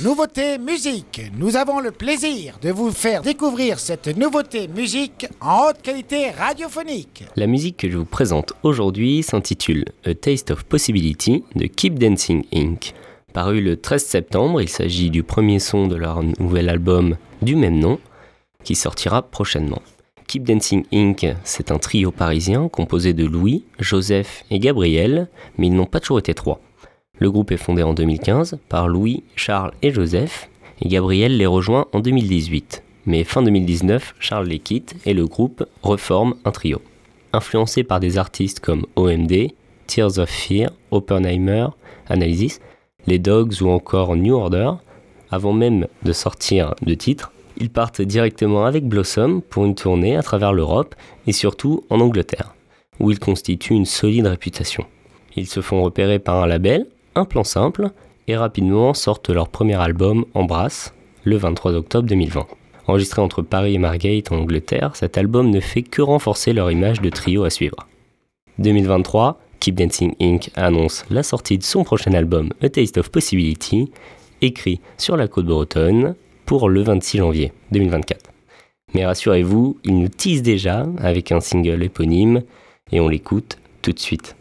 Nouveauté musique. Nous avons le plaisir de vous faire découvrir cette nouveauté musique en haute qualité radiophonique. La musique que je vous présente aujourd'hui s'intitule A Taste of Possibility de Keep Dancing Inc. Paru le 13 septembre, il s'agit du premier son de leur nouvel album du même nom qui sortira prochainement. Keep Dancing Inc., c'est un trio parisien composé de Louis, Joseph et Gabriel, mais ils n'ont pas toujours été trois. Le groupe est fondé en 2015 par Louis, Charles et Joseph, et Gabriel les rejoint en 2018. Mais fin 2019, Charles les quitte et le groupe reforme un trio. Influencé par des artistes comme OMD, Tears of Fear, Oppenheimer, Analysis, les Dogs ou encore New Order, avant même de sortir de titre, ils partent directement avec Blossom pour une tournée à travers l'Europe et surtout en Angleterre, où ils constituent une solide réputation. Ils se font repérer par un label, un plan simple, et rapidement sortent leur premier album Embrasse le 23 octobre 2020. Enregistré entre Paris et Margate en Angleterre, cet album ne fait que renforcer leur image de trio à suivre. 2023, Keep Dancing Inc. annonce la sortie de son prochain album A Taste of Possibility, écrit sur la côte bretonne pour le 26 janvier 2024. Mais rassurez-vous, il nous tease déjà avec un single éponyme et on l'écoute tout de suite.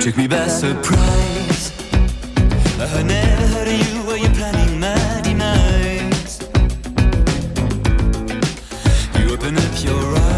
Took me by surprise. I never heard of you while you're planning my demise. You open up your eyes.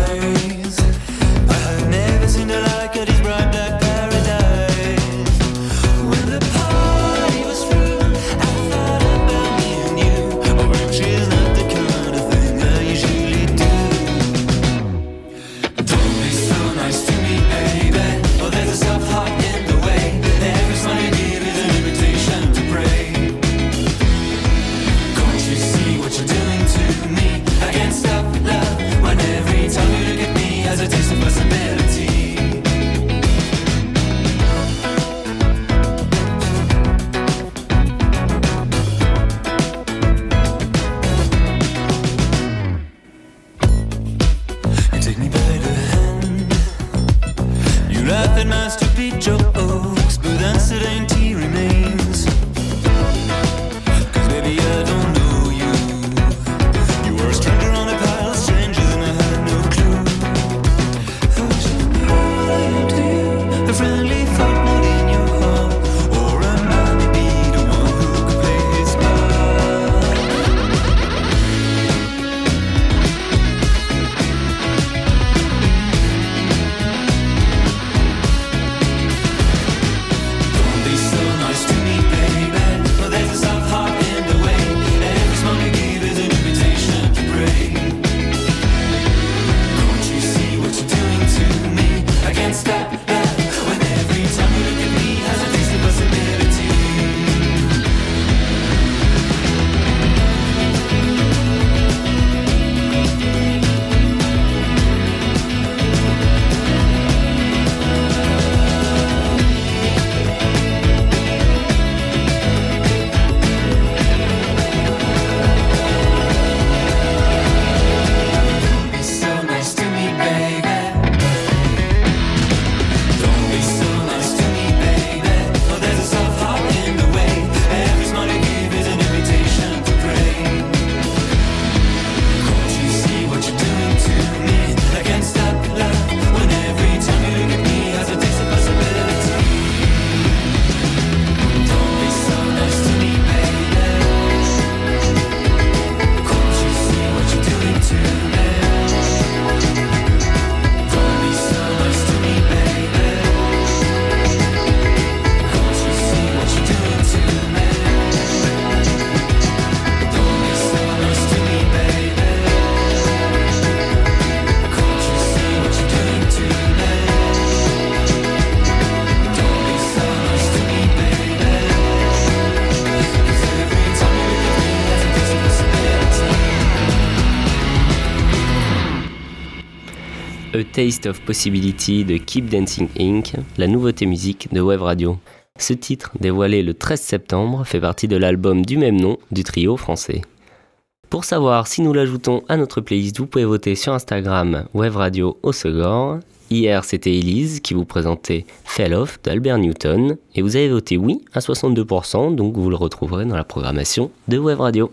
쪽 A Taste of Possibility de Keep Dancing Inc., la nouveauté musique de Wave Radio. Ce titre, dévoilé le 13 septembre, fait partie de l'album du même nom du trio français. Pour savoir si nous l'ajoutons à notre playlist, vous pouvez voter sur Instagram Wave Radio au Segor. Hier, c'était Elise qui vous présentait Fell Off d'Albert Newton et vous avez voté oui à 62%, donc vous le retrouverez dans la programmation de Wave Radio.